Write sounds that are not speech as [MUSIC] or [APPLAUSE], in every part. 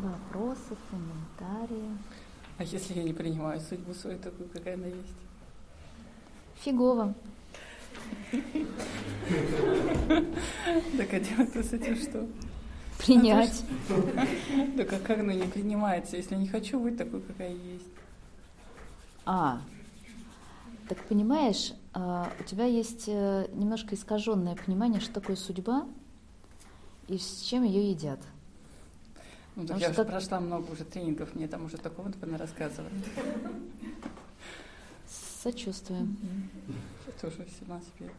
Вопросы, комментарии. А если я не принимаю судьбу свою такую, какая она есть? Фигово. Так а делать-то с этим что? Принять. Так а как оно не принимается, если не хочу быть такой, какая есть? А, так понимаешь, а, у тебя есть э, немножко искаженное понимание, что такое судьба и с чем ее едят. Ну, так Потому я уже прошла много уже тренингов, мне там уже такого рассказывали. Сочувствуем. Я тоже сама себе.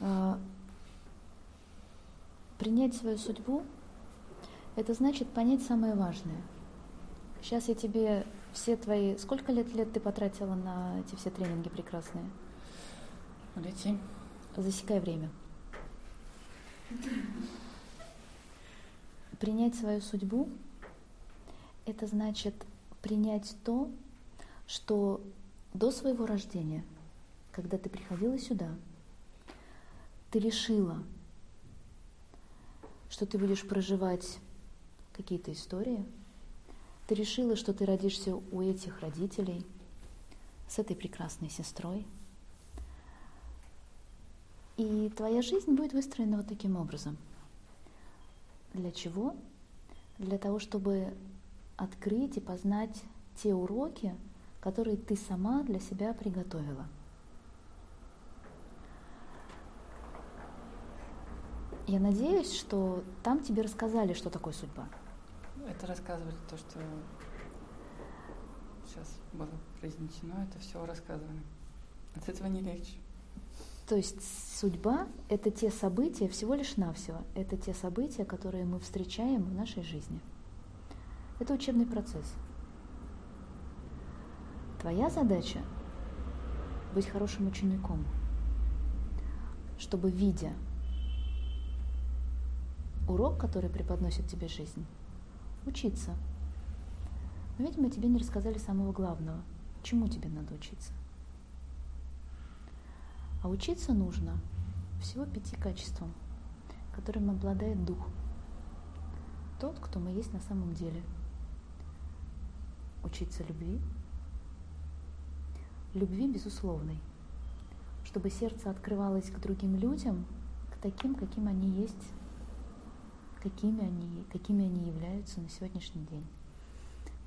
А, Принять свою судьбу – это значит понять самое важное. Сейчас я тебе все твои... Сколько лет лет ты потратила на эти все тренинги прекрасные? Лети. Засекай время. Принять свою судьбу – это значит принять то, что до своего рождения, когда ты приходила сюда, ты решила, что ты будешь проживать какие-то истории, ты решила, что ты родишься у этих родителей, с этой прекрасной сестрой, и твоя жизнь будет выстроена вот таким образом. Для чего? Для того, чтобы открыть и познать те уроки, которые ты сама для себя приготовила. Я надеюсь, что там тебе рассказали, что такое судьба. Это рассказывали то, что сейчас было произнесено, это все рассказывали. От этого не легче. То есть судьба — это те события, всего лишь навсего, это те события, которые мы встречаем в нашей жизни. Это учебный процесс. Твоя задача — быть хорошим учеником, чтобы, видя урок, который преподносит тебе жизнь, учиться. Но, видимо, тебе не рассказали самого главного. Чему тебе надо учиться? А учиться нужно всего пяти качествам, которым обладает дух. Тот, кто мы есть на самом деле. Учиться любви. Любви безусловной. Чтобы сердце открывалось к другим людям, к таким, каким они есть, какими они, какими они являются на сегодняшний день.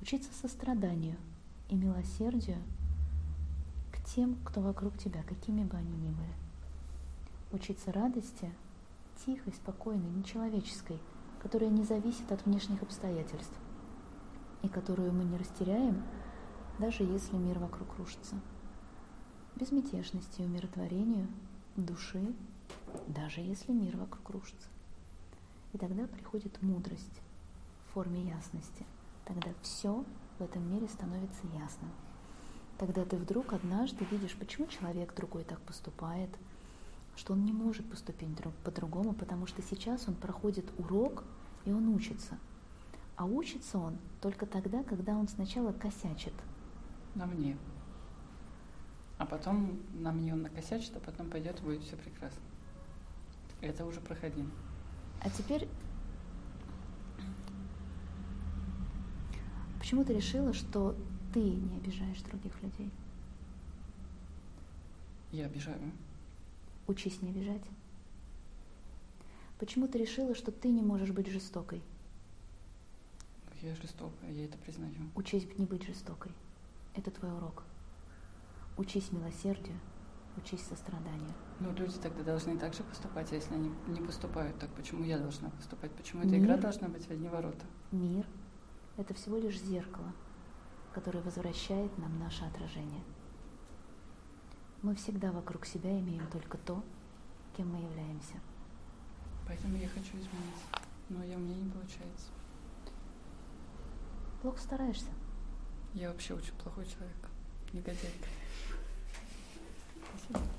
Учиться состраданию и милосердию тем, кто вокруг тебя, какими бы они ни были. Учиться радости, тихой, спокойной, нечеловеческой, которая не зависит от внешних обстоятельств и которую мы не растеряем, даже если мир вокруг рушится. Безмятежности и умиротворению души, даже если мир вокруг рушится. И тогда приходит мудрость в форме ясности. Тогда все в этом мире становится ясным. Тогда ты вдруг однажды видишь, почему человек другой так поступает, что он не может поступить друг- по-другому, потому что сейчас он проходит урок, и он учится. А учится он только тогда, когда он сначала косячит. На мне. А потом на мне он накосячит, а потом пойдет и будет все прекрасно. Это уже проходим. А теперь, почему ты решила, что ты не обижаешь других людей? Я обижаю. Учись не обижать. Почему ты решила, что ты не можешь быть жестокой? Я жестокая, я это признаю. Учись не быть жестокой. Это твой урок. Учись милосердию, учись состраданию. Ну, люди тогда должны так же поступать, а если они не поступают, так почему я должна поступать? Почему эта игра Мир. должна быть в одни ворота? Мир — это всего лишь зеркало, которое возвращает нам наше отражение. Мы всегда вокруг себя имеем только то, кем мы являемся. Поэтому я хочу измениться. Но я, у меня не получается. Плохо стараешься. Я вообще очень плохой человек. Негодяйка. Спасибо. [LAUGHS]